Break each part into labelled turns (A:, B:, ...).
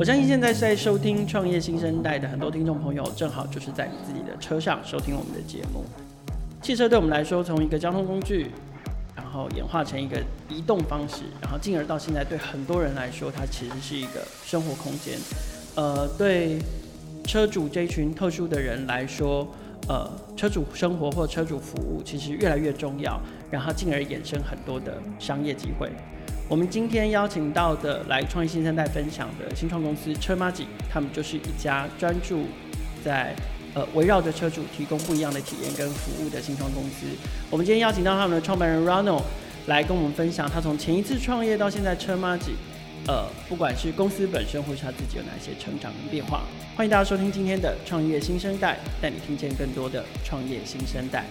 A: 我相信现在在收听创业新生代的很多听众朋友，正好就是在你自己的车上收听我们的节目。汽车对我们来说，从一个交通工具，然后演化成一个移动方式，然后进而到现在，对很多人来说，它其实是一个生活空间。呃，对车主这一群特殊的人来说，呃，车主生活或车主服务其实越来越重要，然后进而衍生很多的商业机会。我们今天邀请到的来创业新生代分享的新创公司车马吉，他们就是一家专注在呃围绕着车主提供不一样的体验跟服务的新创公司。我们今天邀请到他们的创办人 Ronald 来跟我们分享他从前一次创业到现在车马吉，呃，不管是公司本身或是他自己有哪些成长跟变化。欢迎大家收听今天的创业新生代，带你听见更多的创业新生代。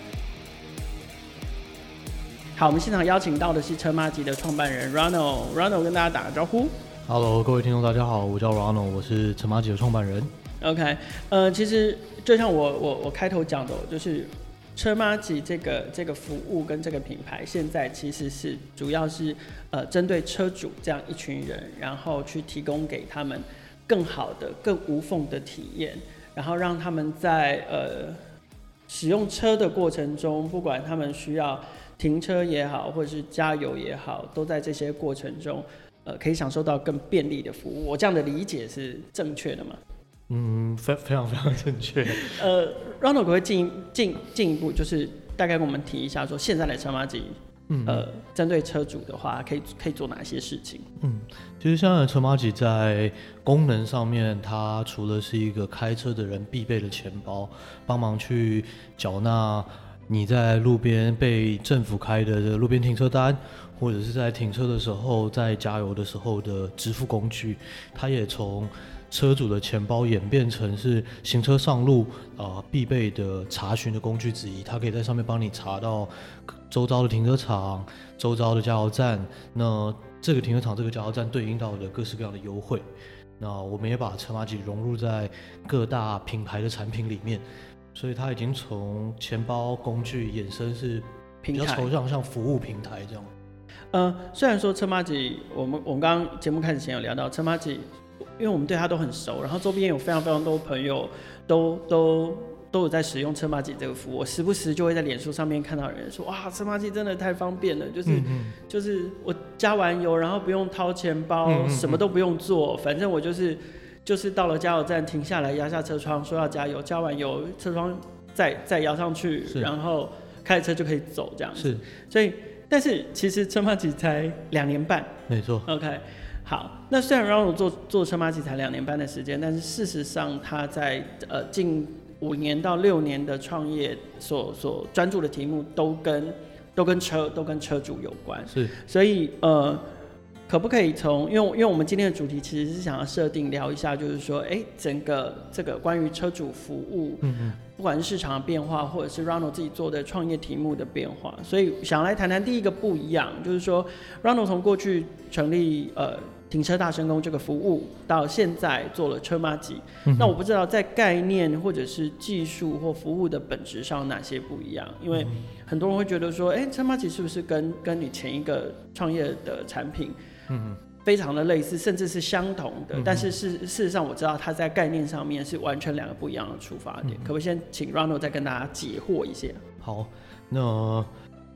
A: 好，我们现场邀请到的是车麻吉的创办人 Ronald，Ronald Ronald 跟大家打个招呼。
B: Hello，各位听众，大家好，我叫 Ronald，我是车麻吉的创办人。
A: OK，呃，其实就像我我我开头讲的，就是车麻吉这个这个服务跟这个品牌，现在其实是主要是呃针对车主这样一群人，然后去提供给他们更好的、更无缝的体验，然后让他们在呃使用车的过程中，不管他们需要。停车也好，或者是加油也好，都在这些过程中，呃，可以享受到更便利的服务。我这样的理解是正确的吗？
B: 嗯，非非常非常正确。
A: 呃，Ronald 可不可以进进进一步，就是大概跟我们提一下，说现在的车马吉，嗯，呃，针对车主的话，可以可以做哪些事情？
B: 嗯，其实现在的车马吉在功能上面，它除了是一个开车的人必备的钱包，帮忙去缴纳。你在路边被政府开的这个路边停车单，或者是在停车的时候，在加油的时候的支付工具，它也从车主的钱包演变成是行车上路啊、必备的查询的工具之一。它可以在上面帮你查到周遭的停车场、周遭的加油站。那这个停车场、这个加油站对应到的各式各样的优惠。那我们也把车马吉融入在各大品牌的产品里面。所以它已经从钱包工具衍生是比较抽象，像服务平台这样。
A: 呃，虽然说车马吉，我们我们刚刚节目开始前有聊到车马吉，因为我们对它都很熟，然后周边有非常非常多朋友都都都有在使用车马吉这个服务，我时不时就会在脸书上面看到人说，哇，车马吉真的太方便了，就是嗯嗯就是我加完油，然后不用掏钱包，嗯嗯嗯什么都不用做，反正我就是。就是到了加油站停下来，压下车窗，说要加油，加完油，车窗再再摇上去，然后开车就可以走这样子。是，所以，但是其实车马吉才两年半，
B: 没错。
A: OK，好，那虽然让我做做车马吉才两年半的时间，但是事实上他在呃近五年到六年的创业所所专注的题目都跟都跟车都跟车主有关。
B: 是，
A: 所以呃。可不可以从，因为因为我们今天的主题其实是想要设定聊一下，就是说，哎，整个这个关于车主服务，嗯嗯，不管是市场的变化，或者是 Ronald 自己做的创业题目的变化，所以想来谈谈第一个不一样，就是说，Ronald 从过去成立呃停车大声公这个服务，到现在做了车马吉，嗯，那我不知道在概念或者是技术或服务的本质上哪些不一样，因为很多人会觉得说，哎，车马吉是不是跟跟你前一个创业的产品？嗯，非常的类似，甚至是相同的，嗯、但是事事实上我知道它在概念上面是完全两个不一样的出发点。嗯、可不可以先请 Ronald 再跟大家解惑一下？
B: 好，那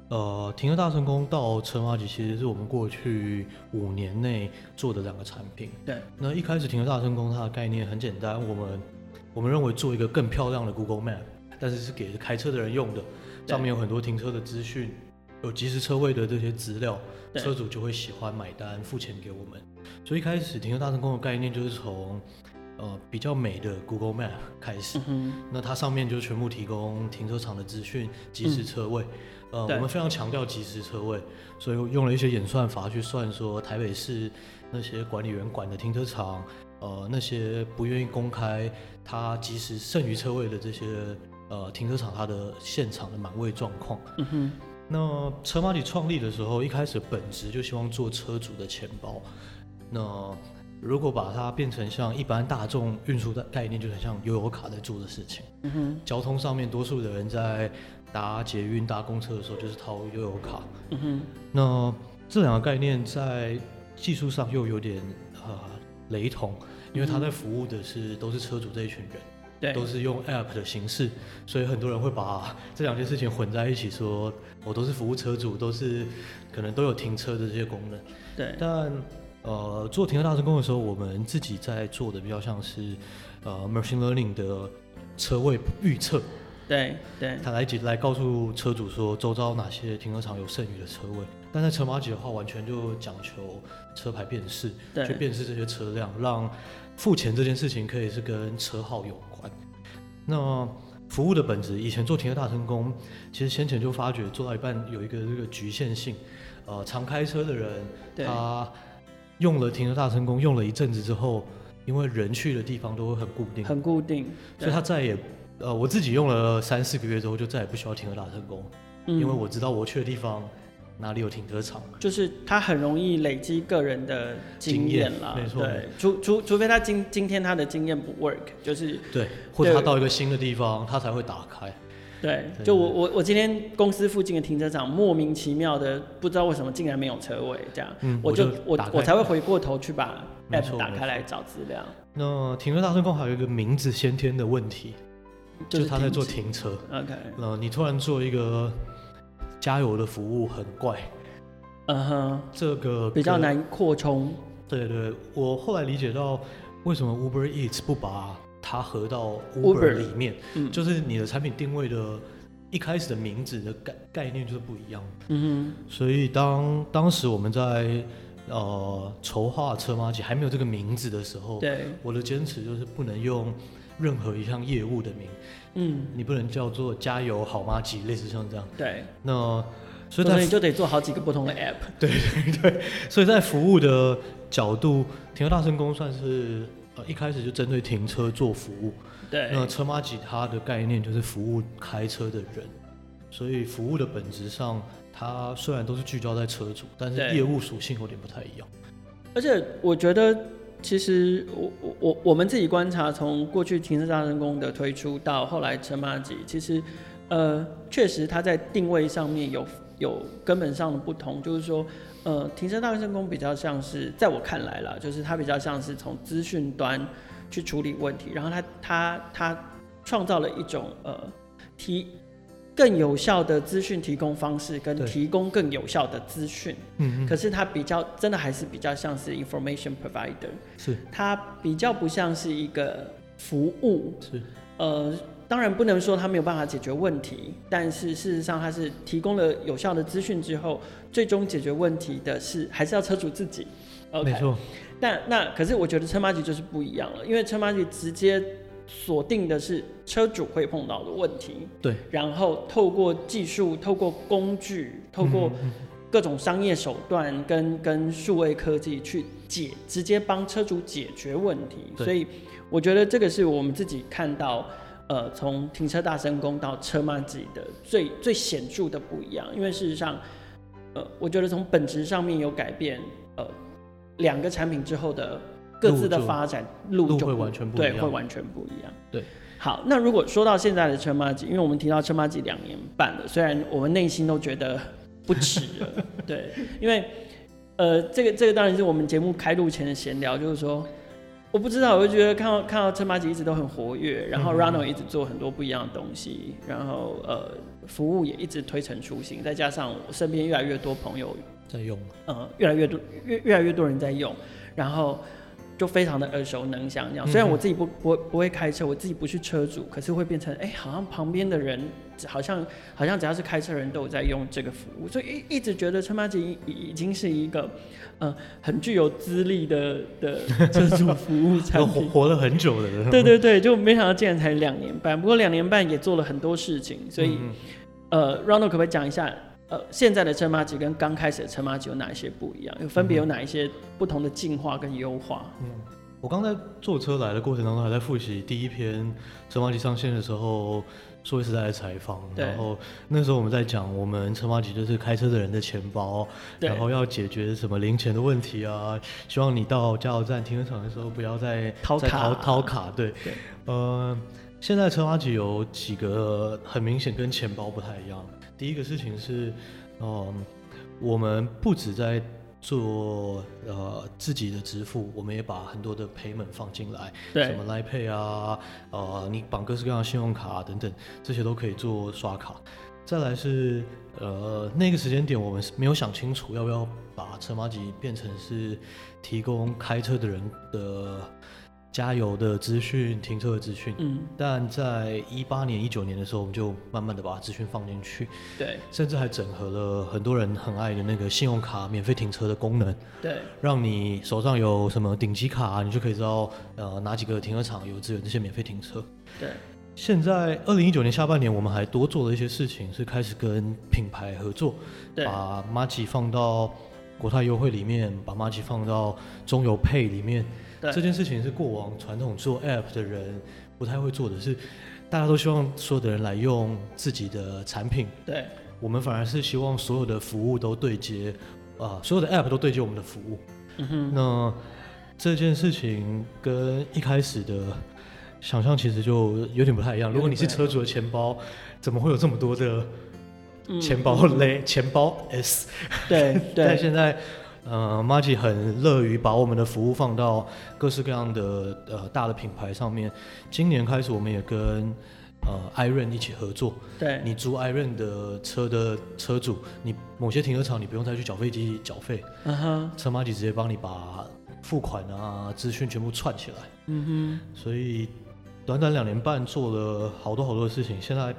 B: 呃，停车大成功到陈华吉其实是我们过去五年内做的两个产品。
A: 对，
B: 那一开始停车大成功它的概念很简单，我们我们认为做一个更漂亮的 Google Map，但是是给开车的人用的，上面有很多停车的资讯。有即时车位的这些资料，车主就会喜欢买单付钱给我们。所以一开始停车大成功的概念就是从呃比较美的 Google Map 开始，嗯，那它上面就全部提供停车场的资讯、即时车位。嗯、呃，我们非常强调即时车位，所以用了一些演算法去算说台北市那些管理员管的停车场，呃那些不愿意公开它即时剩余车位的这些呃停车场它的现场的满位状况。嗯哼。那车马里创立的时候，一开始本质就希望做车主的钱包。那如果把它变成像一般大众运输的概念，就很像悠游卡在做的事情。嗯哼。交通上面，多数的人在搭捷运、搭公车的时候，就是掏悠游卡。嗯哼。那这两个概念在技术上又有点呃雷同，因为他在服务的是都是车主这一群人，
A: 对，
B: 都是用 App 的形式，所以很多人会把这两件事情混在一起，说我都是服务车主，都是可能都有停车的这些功能。
A: 对，
B: 但呃，做停车大声公的时候，我们自己在做的比较像是呃 machine learning 的车位预测。
A: 对对，
B: 他来来告诉车主说，周遭哪些停车场有剩余的车位。但在车马几的话，完全就讲求车牌辨识，去辨识这些车辆，让付钱这件事情可以是跟车号有关。那服务的本质，以前做停车大成功，其实先前就发觉做到一半有一个这个局限性。呃，常开车的人，他用了停车大成功，用了一阵子之后，因为人去的地方都会很固定，
A: 很固定，
B: 所以他再也。呃，我自己用了三四个月之后，就再也不需要停车大成功，嗯，因为我知道我去的地方哪里有停车场。
A: 就是他很容易累积个人的经验了，
B: 没错。
A: 对，除除除非他今今天他的经验不 work，就是
B: 对，或者他到一个新的地方，他才会打开。
A: 对，就我我我今天公司附近的停车场莫名其妙的不知道为什么竟然没有车位，这样，嗯，我就我我才会回过头去把 app 打开来找资料。
B: 那停车大声公还有一个名字先天的问题。就是他在做停车
A: ，OK，
B: 那，你突然做一个加油的服务很怪，
A: 嗯哼，
B: 这个
A: 比较难扩充。
B: 对对，我后来理解到为什么 Uber Eats 不把它合到 Uber 里面，嗯，就是你的产品定位的一开始的名字的概概念就是不一样，嗯哼，所以当当时我们在呃筹划车马吉还没有这个名字的时候，
A: 对，
B: 我的坚持就是不能用。任何一项业务的名，嗯，你不能叫做加油好妈吉，类似像这样。
A: 对，
B: 那所以那
A: 你就得做好几个不同的 app。
B: 对对对，所以在服务的角度，停车大声公算是呃一开始就针对停车做服务。
A: 对，
B: 那车麻吉它的概念就是服务开车的人，所以服务的本质上，它虽然都是聚焦在车主，但是业务属性有点不太一样。
A: 而且我觉得。其实我我我我们自己观察，从过去停车大声公的推出到后来车麻吉，其实呃确实它在定位上面有有根本上的不同，就是说呃停车大声公比较像是在我看来啦，就是它比较像是从资讯端去处理问题，然后它它它创造了一种呃提。更有效的资讯提供方式，跟提供更有效的资讯。嗯，可是它比较真的还是比较像是 information provider，
B: 是
A: 它比较不像是一个服务。
B: 是
A: 呃，当然不能说它没有办法解决问题，但是事实上它是提供了有效的资讯之后，最终解决问题的是还是要车主自己。Okay?
B: 没错。
A: 但那可是我觉得车马局就是不一样了，因为车马局直接。锁定的是车主会碰到的问题，
B: 对，
A: 然后透过技术、透过工具、透过各种商业手段跟跟数位科技去解，直接帮车主解决问题。所以我觉得这个是我们自己看到，呃，从停车大声公到车马己的最最显著的不一样。因为事实上，呃，我觉得从本质上面有改变，呃，两个产品之后的。各自的发展路就
B: 路会完全不一样，
A: 对，会完全不一样。
B: 对，
A: 好，那如果说到现在的车马吉，因为我们提到车马吉两年半了，虽然我们内心都觉得不迟了，对，因为呃，这个这个当然是我们节目开录前的闲聊，就是说，我不知道，我就觉得看到看到车马吉一直都很活跃，然后 Ronald 一直做很多不一样的东西，然后呃，服务也一直推陈出新，再加上我身边越来越多朋友
B: 在用，
A: 呃，越来越多越越来越多人在用，然后。就非常的耳熟能详，这样。虽然我自己不不不会开车，我自己不是车主，可是会变成哎、欸，好像旁边的人，好像好像只要是开车人都有在用这个服务，所以一一直觉得车马吉已已经是一个，呃，很具有资历的的车主服务产品，
B: 活了很久的人。
A: 对对对，就没想到竟然才两年半，不过两年半也做了很多事情，所以，呃，Ronald 可不可以讲一下？呃，现在的车马吉跟刚开始的车马吉有哪一些不一样？有分别有哪一些不同的进化跟优化？
B: 嗯，我刚在坐车来的过程当中，还在复习第一篇车马吉上线的时候，说实在的采访。然后那时候我们在讲，我们车马吉就是开车的人的钱包，然后要解决什么零钱的问题啊，希望你到加油站、停车场的时候不要再
A: 掏卡、
B: 掏卡。对，对呃，现在车马吉有几个很明显跟钱包不太一样。第一个事情是，嗯，我们不止在做呃自己的支付，我们也把很多的 payment 放进来，
A: 对，
B: 什么 Line Pay 啊，呃，你绑各式各样的信用卡啊等等，这些都可以做刷卡。再来是呃那个时间点，我们是没有想清楚要不要把车马吉变成是提供开车的人的。加油的资讯、停车的资讯，嗯，但在一八年、一九年的时候，我们就慢慢的把资讯放进去，
A: 对，
B: 甚至还整合了很多人很爱的那个信用卡免费停车的功能，
A: 对，
B: 让你手上有什么顶级卡，你就可以知道呃哪几个停车场有资源这些免费停车，
A: 对。
B: 现在二零一九年下半年，我们还多做了一些事情，是开始跟品牌合作，
A: 对，
B: 把麻吉放到国泰优惠里面，把麻吉放到中油 Pay 里面。这件事情是过往传统做 App 的人不太会做的，是大家都希望所有的人来用自己的产品。
A: 对，
B: 我们反而是希望所有的服务都对接，啊、呃，所有的 App 都对接我们的服务。嗯哼。那这件事情跟一开始的想象其实就有点不太一样。如果你是车主的钱包，怎么会有这么多的钱包类、嗯、钱包 S？
A: 对对。
B: 但现在。呃，麻吉很乐于把我们的服务放到各式各样的呃大的品牌上面。今年开始，我们也跟呃 iRent 一起合作。
A: 对，
B: 你租 iRent 的车的车主，你某些停车场你不用再去缴费机缴费，嗯哼，车麻吉直接帮你把付款啊资讯全部串起来。嗯哼，所以短短两年半做了好多好多的事情，现在。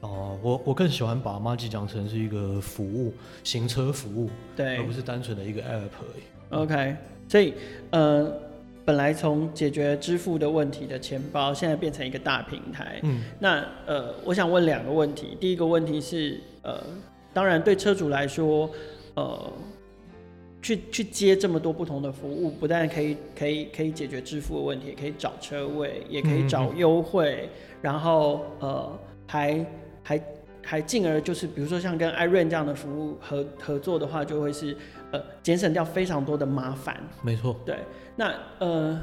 B: 哦，我我更喜欢把 Magic 讲成是一个服务，行车服务，
A: 对，
B: 而不是单纯的一个 app 而已。
A: OK，所以呃，本来从解决支付的问题的钱包，现在变成一个大平台。嗯，那呃，我想问两个问题。第一个问题是，呃，当然对车主来说，呃，去去接这么多不同的服务，不但可以可以可以解决支付的问题，也可以找车位，也可以找优惠，嗯、然后呃还。还还进而就是，比如说像跟 iRent 这样的服务合合作的话，就会是呃节省掉非常多的麻烦。
B: 没错。
A: 对，那呃，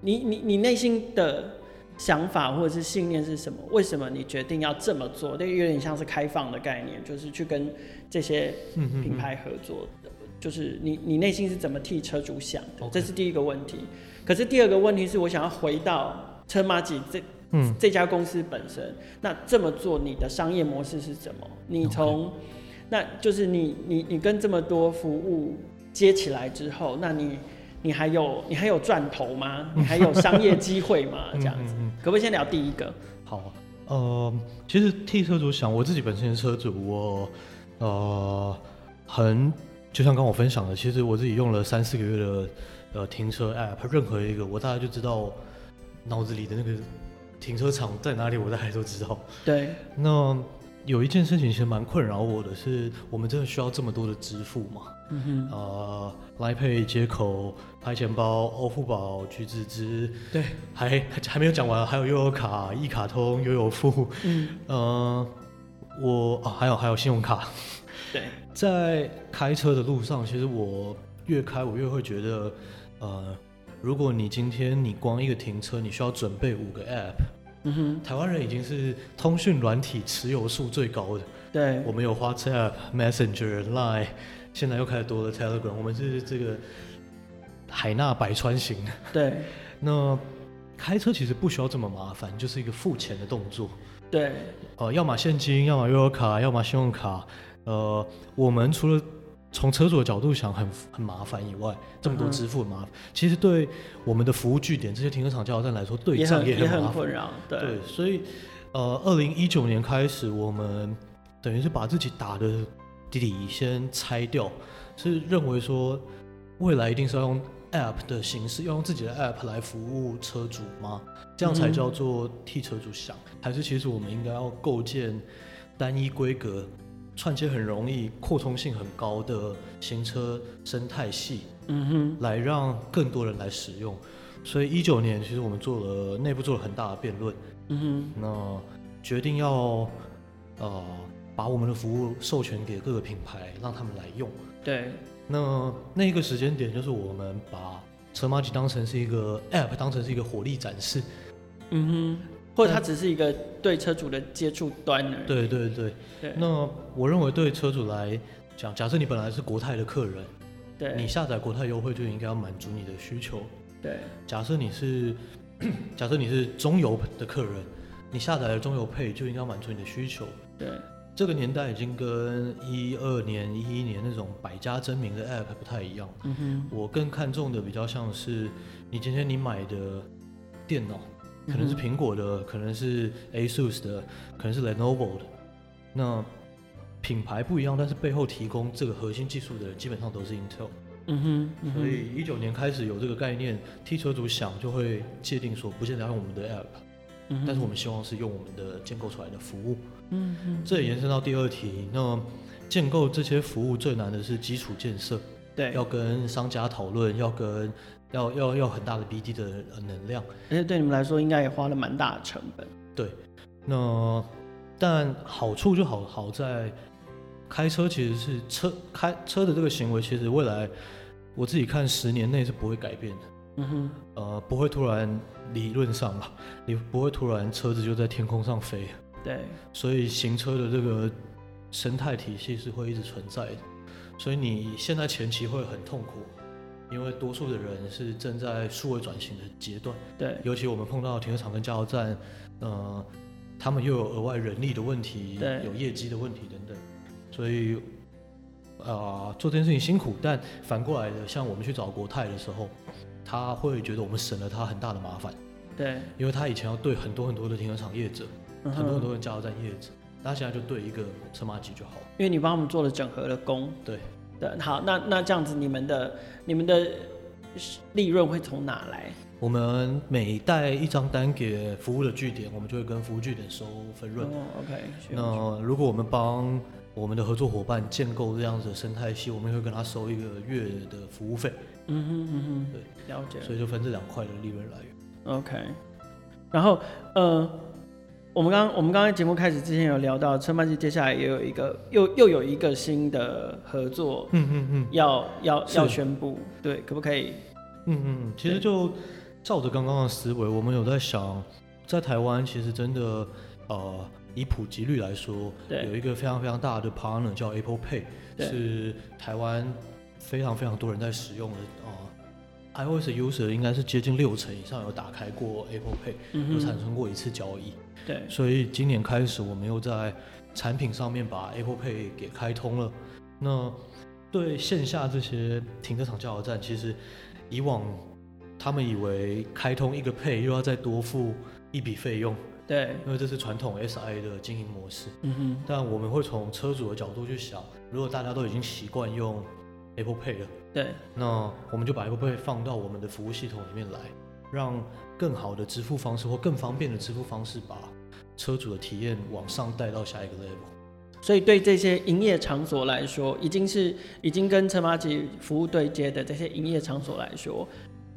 A: 你你你内心的想法或者是信念是什么？为什么你决定要这么做？这有点像是开放的概念，就是去跟这些品牌合作的。就是你你内心是怎么替车主想的.这是第一个问题。可是第二个问题是我想要回到车马几这。嗯，这家公司本身，那这么做你的商业模式是什么？你从.那就是你你你跟这么多服务接起来之后，那你你还有你还有赚头吗？你还有商业机会吗？这样子，可不可以先聊第一个？
B: 好，呃，其实替车主想，我自己本身的车主，我呃很就像刚我分享的，其实我自己用了三四个月的呃停车 App，任何一个我大概就知道脑子里的那个。停车场在哪里？我大概都知道。
A: 对。
B: 那有一件事情其实蛮困扰我的是，我们真的需要这么多的支付吗？嗯哼。呃，Line Pay 接口、拍钱包、欧付宝、橘子支。
A: 对。
B: 还还没有讲完，还有悠游卡、一卡通、悠游付。嗯。呃，我啊，还有还有信用卡。
A: 对。
B: 在开车的路上，其实我越开我越会觉得，呃。如果你今天你光一个停车，你需要准备五个 app，嗯哼，台湾人已经是通讯软体持有数最高的。
A: 对，
B: 我们有 WhatsApp、Messenger、Line，现在又开始多了 Telegram，我们是这个海纳百川型。
A: 对，
B: 那开车其实不需要这么麻烦，就是一个付钱的动作。
A: 对，
B: 呃，要么现金，要么悠游卡，要么信用卡。呃，我们除了从车主的角度想很很麻烦以外，这么多支付很麻烦。嗯、其实对我们的服务据点这些停车场加油站来说，对账也很麻烦。
A: 对，
B: 对，所以呃，二零一九年开始，我们等于是把自己打的底先拆掉，是认为说未来一定是要用 App 的形式，要用自己的 App 来服务车主吗？这样才叫做替车主想，嗯、还是其实我们应该要构建单一规格？串接很容易、扩充性很高的行车生态系，嗯哼，来让更多人来使用。所以一九年其实我们做了内部做了很大的辩论，嗯哼，那决定要呃把我们的服务授权给各个品牌，让他们来用。
A: 对，
B: 那那个时间点就是我们把车马吉当成是一个 App，当成是一个火力展示，
A: 嗯哼。或者它只是一个对车主的接触端而已。
B: 对对对。对。那我认为对车主来讲，假设你本来是国泰的客人，
A: 对，
B: 你下载国泰优惠就应该要满足你的需求。
A: 对，
B: 假设你是 假设你是中油的客人，你下载了中油配就应该要满足你的需求。
A: 对，
B: 这个年代已经跟一二年、一一年那种百家争鸣的 App 不太一样。
A: 嗯哼，
B: 我更看重的比较像是你今天你买的电脑，可能是苹果的，嗯、可能是 ASUS 的，可能是 Lenovo 的。那品牌不一样，但是背后提供这个核心技术的人基本上都是 Intel。
A: 嗯哼，
B: 所以一九年开始有这个概念，替车主想就会界定说，不见得要用我们的 App，嗯哼，但是我们希望是用我们的建构出来的服务。嗯哼，这也延伸到第二题，那建构这些服务最难的是基础建设，对，要跟商家讨论，要跟要要要很大的 BD 的能量，
A: 而且对你们来说应该也花了蛮大的成本。
B: 对，那但好处就好好在，开车其实是车开车的这个行为，其实未来。我自己看十年内是不会改变的，嗯哼，呃，不会突然理论上吧，你不会突然车子就在天空上飞，
A: 对，
B: 所以行车的这个生态体系是会一直存在的，所以你现在前期会很痛苦，因为多数的人是正在数位转型的阶段，
A: 对，
B: 尤其我们碰到停车场跟加油站，呃，他们又有额外人力的问题，对，有业绩的问题等等，所以。啊、呃，做这件事情辛苦，但反过来的，像我们去找国泰的时候，他会觉得我们省了他很大的麻烦。
A: 对，
B: 因为他以前要对很多很多的停车场业者，嗯、很多很多的加油站业者，他现在就对一个车马吉就好了。
A: 因为你帮他们做了整合的工。
B: 对，
A: 对，好，那那这样子，你们的你们的利润会从哪来？
B: 我们每带一张单给服务的据点，我们就会跟服务据点收分润。
A: 哦，OK。
B: 那如果我们帮我们的合作伙伴建构这样子的生态系，我们会跟他收一个月的服务费。
A: 嗯哼嗯哼，
B: 对，
A: 了解。
B: 所以就分这两块的利润来源。
A: OK。然后，呃，我们刚我们刚刚节目开始之前有聊到，车麻吉接下来也有一个又又有一个新的合作，
B: 嗯嗯嗯，
A: 要要要宣布，对，可不可以？
B: 嗯嗯，其实就照着刚刚的思维，我们有在想，在台湾其实真的，呃。以普及率来说，有一个非常非常大的 partner 叫 Apple Pay，是台湾非常非常多人在使用的啊。iOS user 应该是接近六成以上有打开过 Apple Pay，嗯、有产生过一次交易。
A: 对，
B: 所以今年开始，我们又在产品上面把 Apple Pay 给开通了。那对线下这些停车场、加油站，其实以往他们以为开通一个 Pay 又要再多付一笔费用。
A: 对，
B: 因为这是传统 SI 的经营模式。
A: 嗯哼。
B: 但我们会从车主的角度去想，如果大家都已经习惯用 Apple Pay 了，
A: 对，
B: 那我们就把 Apple Pay 放到我们的服务系统里面来，让更好的支付方式或更方便的支付方式，把车主的体验往上带到下一个 level。
A: 所以对这些营业场所来说，已经是已经跟车马吉服务对接的这些营业场所来说。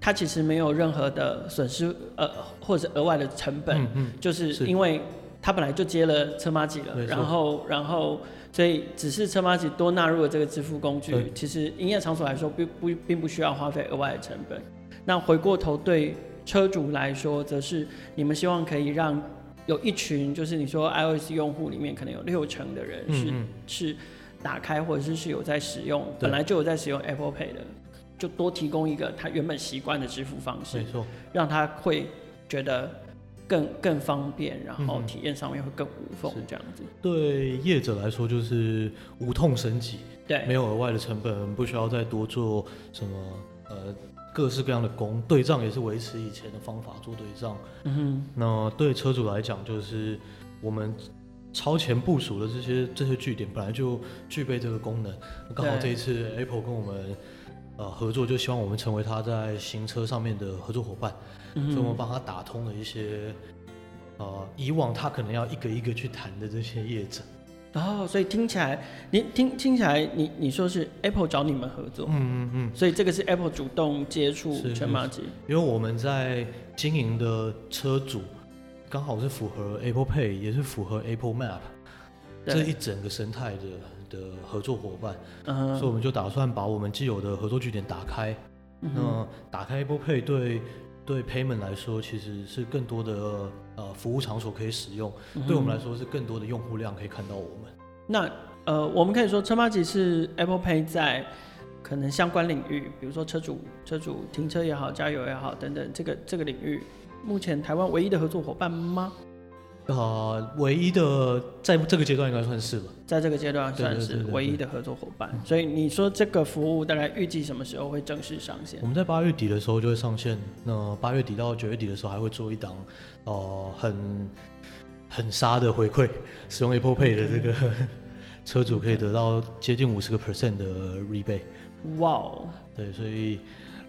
A: 它其实没有任何的损失，呃，或者额外的成本，嗯嗯，就是因为它本来就接了车马吉了，然后，然后，所以只是车马吉多纳入了这个支付工具，其实营业场所来说，并不并不需要花费额外的成本。那回过头对车主来说，则是你们希望可以让有一群，就是你说 iOS 用户里面可能有六成的人是是打开或者是是有在使用，本来就有在使用 Apple Pay 的。就多提供一个他原本习惯的支付方式，
B: 没错，让
A: 他会觉得更更方便，然后体验上面会更无缝这样子。
B: 对业者来说，就是无痛升级，
A: 对，
B: 没有额外的成本，不需要再多做什么呃各式各样的工，对账也是维持以前的方法做对账。
A: 嗯哼，
B: 那对车主来讲，就是我们超前部署的这些这些据点本来就具备这个功能，刚好这一次 Apple 跟我们。呃，合作就希望我们成为他在行车上面的合作伙伴，嗯、所以我们帮他打通了一些，呃，以往他可能要一个一个去谈的这些业者。
A: 哦，所以听起来，你听听起来你，你你说是 Apple 找你们合作，
B: 嗯嗯嗯，
A: 所以这个是 Apple 主动接触全马吉，
B: 因为我们在经营的车主刚好是符合 Apple Pay，也是符合 Apple Map 这一整个生态的。的合作伙伴，uh-huh. 所以我们就打算把我们既有的合作据点打开。Uh-huh. 那打开 Apple Pay 对对 Payment 来说，其实是更多的呃服务场所可以使用，uh-huh. 对我们来说是更多的用户量可以看到我们。
A: 那呃，我们可以说车马吉是 Apple Pay 在可能相关领域，比如说车主车主停车也好，加油也好等等，这个这个领域，目前台湾唯一的合作伙伴吗？
B: 呃，唯一的在这个阶段应该算是吧，
A: 在这个阶段算是唯一的合作伙伴。所以你说这个服务大概预计什么时候会正式上线？
B: 我们在八月底的时候就会上线。那八月底到九月底的时候还会做一档，呃，很很杀的回馈，使用 Apple Pay 的这个车主可以得到接近五十个 percent 的 rebate。
A: 哇哦！
B: 对，所以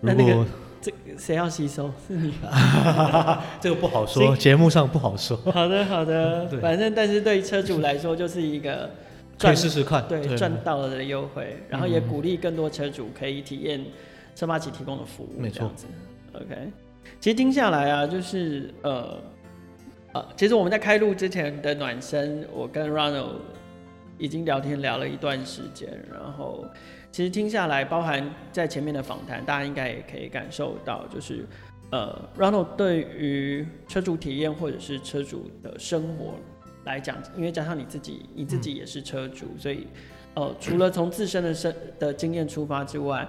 B: 如果
A: 这谁要吸收？是你
B: 吧？这个不好说，节目上不好说。
A: 好的，好的。反正，但是对于车主来说，就是一个
B: 可以试试看，
A: 对，赚到了的优惠，然后也鼓励更多车主可以体验车麻吉提供的服务。
B: 没错。
A: OK，其实听下来啊，就是呃呃，其实我们在开录之前的暖身，我跟 Ronald 已经聊天聊了一段时间，然后。其实听下来，包含在前面的访谈，大家应该也可以感受到，就是，呃，Ronald 对于车主体验或者是车主的生活来讲，因为加上你自己，你自己也是车主，嗯、所以，呃，除了从自身的生的经验出发之外，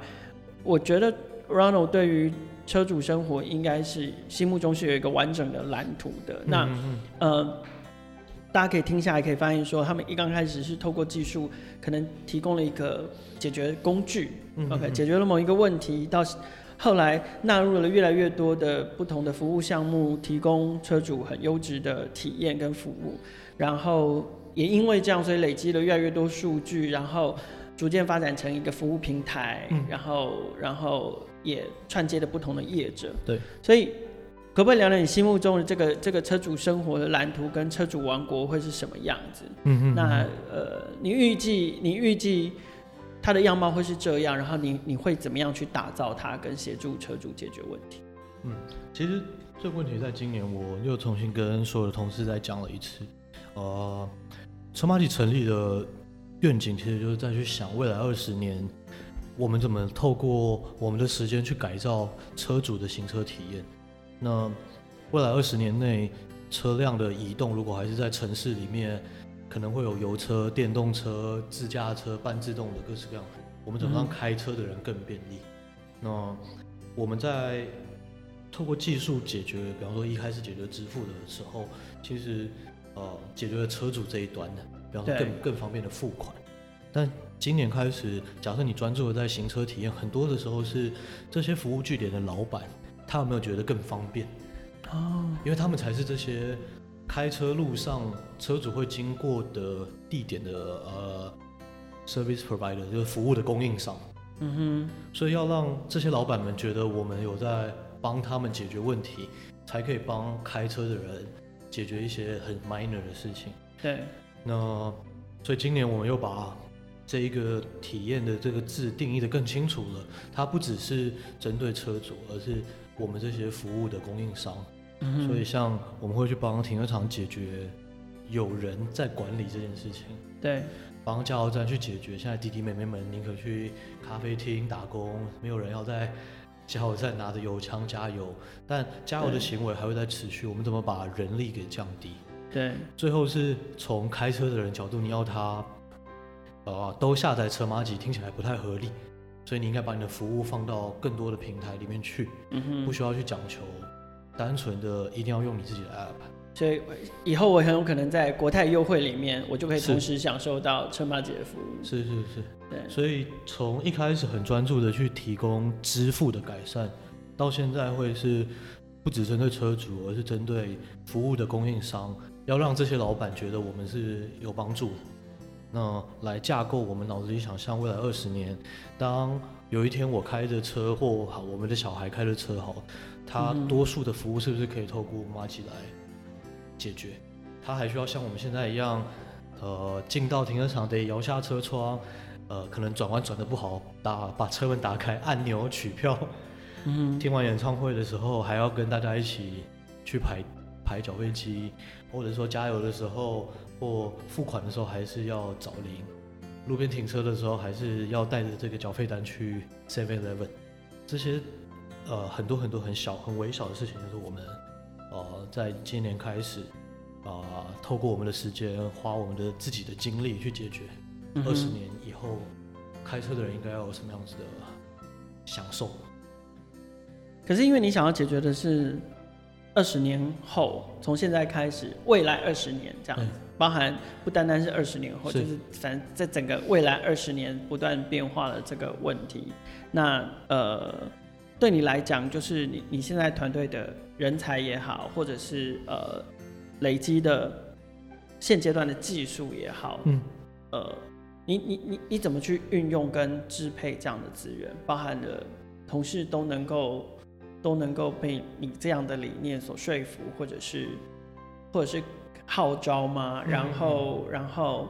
A: 我觉得 Ronald 对于车主生活应该是心目中是有一个完整的蓝图的。嗯嗯那，呃。大家可以听下来，可以发现说，他们一刚开始是透过技术，可能提供了一个解决工具，OK，解决了某一个问题，到后来纳入了越来越多的不同的服务项目，提供车主很优质的体验跟服务，然后也因为这样，所以累积了越来越多数据，然后逐渐发展成一个服务平台，然后然后也串接了不同的业者，
B: 对，
A: 所以。可不可以聊聊你心目中的这个这个车主生活的蓝图跟车主王国会是什么样子？嗯哼嗯哼，那呃，你预计你预计它的样貌会是这样，然后你你会怎么样去打造它，跟协助车主解决问题？
B: 嗯，其实这个问题在今年我又重新跟所有的同事再讲了一次。呃，车马体成立的愿景其实就是再去想未来二十年，我们怎么透过我们的时间去改造车主的行车体验。那未来二十年内，车辆的移动如果还是在城市里面，可能会有油车、电动车、自驾车、半自动的各式各样。我们怎么让开车的人更便利？嗯、那我们在透过技术解决，比方说一开始解决支付的时候，其实呃解决了车主这一端的，比方说更更方便的付款。但今年开始，假设你专注的在行车体验，很多的时候是这些服务据点的老板。他有没有觉得更方便？哦，因为他们才是这些开车路上车主会经过的地点的呃 service provider，就是服务的供应商。嗯哼，所以要让这些老板们觉得我们有在帮他们解决问题，才可以帮开车的人解决一些很 minor 的事情。
A: 对，
B: 那所以今年我们又把这一个体验的这个字定义的更清楚了，它不只是针对车主，而是我们这些服务的供应商，嗯、所以像我们会去帮停车场解决有人在管理这件事情，
A: 对，
B: 帮加油站去解决现在弟弟妹妹们宁可去咖啡厅打工，没有人要在加油站拿着油枪加油，但加油的行为还会在持续，我们怎么把人力给降低？
A: 对，
B: 最后是从开车的人角度，你要他呃都下载车马吉，听起来不太合理。所以你应该把你的服务放到更多的平台里面去，不需要去讲求单纯的一定要用你自己的 app。
A: 所以以后我很有可能在国泰优惠里面，我就可以同时享受到车马姐的服务。
B: 是是是，对。所以从一开始很专注的去提供支付的改善，到现在会是不只针对车主，而是针对服务的供应商，要让这些老板觉得我们是有帮助的。那来架构我们脑子里想象未来二十年，当有一天我开着车或好我们的小孩开着车好，他多数的服务是不是可以透过马吉来解决？他还需要像我们现在一样，呃，进到停车场得摇下车窗，呃，可能转弯转得不好，打把车门打开，按钮取票。嗯，听完演唱会的时候还要跟大家一起去排排缴费机，或者说加油的时候。或付款的时候还是要找零，路边停车的时候还是要带着这个缴费单去 Seven Eleven，这些呃很多很多很小很微小的事情，就是我们呃在今年开始啊、呃、透过我们的时间花我们的自己的精力去解决。二十年以后，开车的人应该要有什么样子的享受？
A: 可是因为你想要解决的是二十年后，从现在开始，未来二十年这样子，包含不单单是二十年后，就是反正在整个未来二十年不断变化的这个问题。那呃，对你来讲，就是你你现在团队的人才也好，或者是呃累积的现阶段的技术也好，嗯，呃，你你你你怎么去运用跟支配这样的资源，包含了同事都能够。都能够被你这样的理念所说服，或者是，或者是号召吗？然后，然后，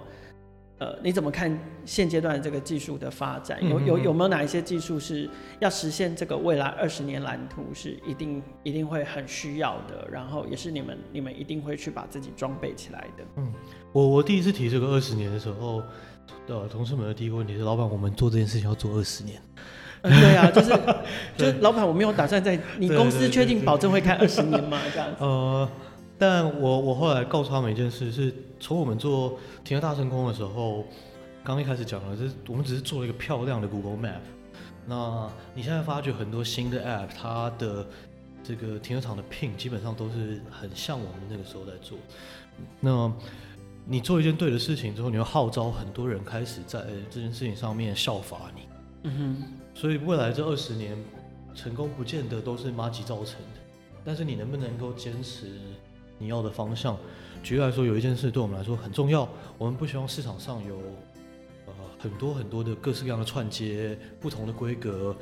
A: 呃，你怎么看现阶段这个技术的发展？有有有没有哪一些技术是要实现这个未来二十年蓝图是一定一定会很需要的？然后也是你们你们一定会去把自己装备起来的。
B: 嗯，我我第一次提这个二十年的时候，呃，同事们的第一个问题是：老板，我们做这件事情要做二十年。
A: 嗯、对啊，就是 就是老板，我没有打算在你公司确定保证会开二十年吗？这样子。
B: 呃，但我我后来告诉他们一件事，是从我们做停车大成功的时候，刚一开始讲了，就是我们只是做了一个漂亮的 Google Map。那你现在发觉很多新的 App，它的这个停车场的 Pin 基本上都是很像我们那个时候在做。那你做一件对的事情之后，你会号召很多人开始在这件事情上面效法你。嗯哼。所以未来这二十年，成功不见得都是麻吉造成的，但是你能不能够坚持你要的方向？举例来说，有一件事对我们来说很重要，我们不希望市场上有呃很多很多的各式各样的串接、不同的规格，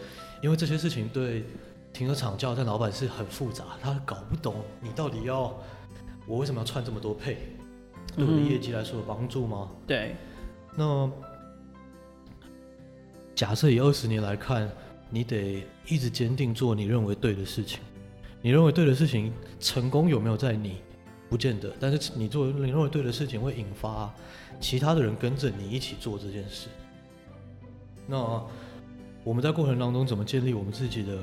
B: 因为这些事情对停车场加油站老板是很复杂，他搞不懂你到底要我为什么要串这么多配，对我的业绩来说有帮助吗？
A: 嗯、对，
B: 那。假设以二十年来看，你得一直坚定做你认为对的事情。你认为对的事情成功有没有在你？不见得。但是你做你认为对的事情，会引发其他的人跟着你一起做这件事。那我们在过程当中怎么建立我们自己的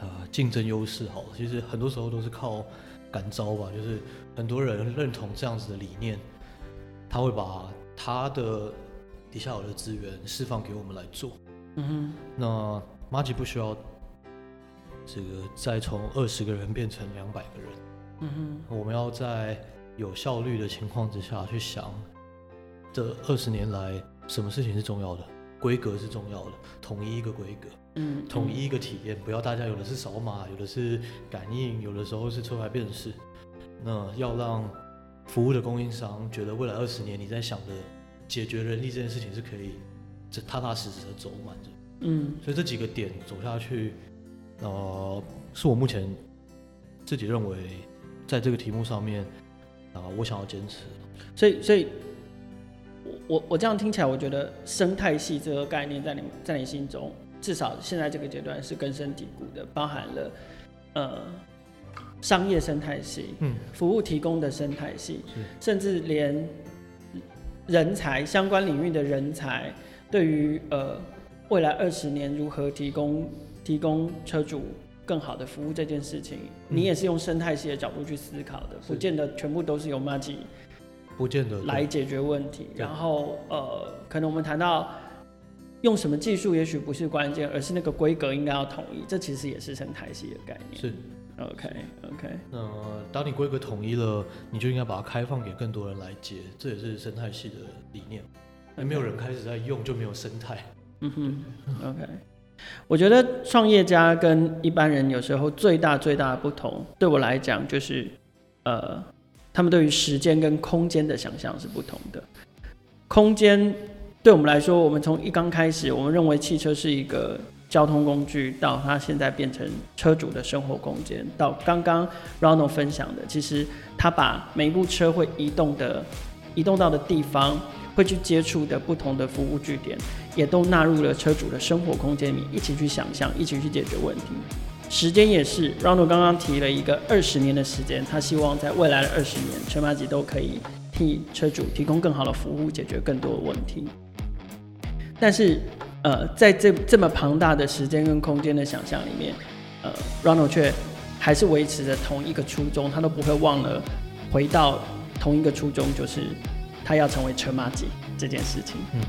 B: 呃竞争优势？好，其实很多时候都是靠感召吧。就是很多人认同这样子的理念，他会把他的底下有的资源释放给我们来做。嗯哼，那马吉不需要这个再从二十个人变成两百个人。嗯哼，我们要在有效率的情况之下去想，这二十年来什么事情是重要的？规格是重要的，统一一个规格，嗯，统一一个体验，不要大家有的是扫码，有的是感应，有的时候是车牌辨识。那要让服务的供应商觉得未来二十年你在想的解决人力这件事情是可以。这踏踏实实的走完着，嗯，所以这几个点走下去，呃，是我目前自己认为在这个题目上面啊、呃，我想要坚持。
A: 所以，所以，我我这样听起来，我觉得生态系这个概念在你在你心中，至少现在这个阶段是根深蒂固的，包含了呃商业生态系，嗯，服务提供的生态系，甚至连人才相关领域的人才。对于呃未来二十年如何提供提供车主更好的服务这件事情，嗯、你也是用生态系的角度去思考的，不见得全部都是由麻吉
B: 不见得
A: 来解决问题。然后呃，可能我们谈到用什么技术，也许不是关键，而是那个规格应该要统一，这其实也是生态系的概念。
B: 是
A: ，OK OK。
B: 那当你规格统一了，你就应该把它开放给更多人来接，这也是生态系的理念。还没有人开始在用，就没有生态。嗯哼
A: ，OK。我觉得创业家跟一般人有时候最大最大的不同，对我来讲就是，呃，他们对于时间跟空间的想象是不同的。空间对我们来说，我们从一刚开始，我们认为汽车是一个交通工具，到它现在变成车主的生活空间，到刚刚 Ronald 分享的，其实他把每一部车会移动的、移动到的地方。会去接触的不同的服务据点，也都纳入了车主的生活空间里，一起去想象，一起去解决问题。时间也是，Ronald 刚刚提了一个二十年的时间，他希望在未来的二十年，车马吉都可以替车主提供更好的服务，解决更多的问题。但是，呃，在这这么庞大的时间跟空间的想象里面，呃，Ronald 却还是维持着同一个初衷，他都不会忘了回到同一个初衷，就是。他要成为车马吉这件事情，嗯，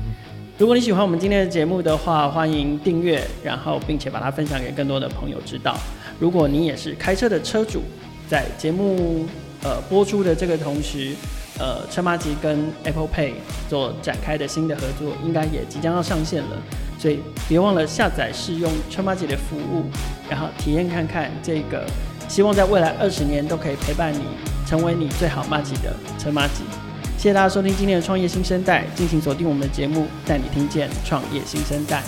A: 如果你喜欢我们今天的节目的话，欢迎订阅，然后并且把它分享给更多的朋友知道。如果你也是开车的车主，在节目呃播出的这个同时，呃，车马吉跟 Apple Pay 做展开的新的合作，应该也即将要上线了。所以别忘了下载试用车马吉的服务，然后体验看看这个。希望在未来二十年都可以陪伴你，成为你最好马吉的车马吉。谢谢大家收听今天的创业新生代，敬请锁定我们的节目，带你听见创业新生代。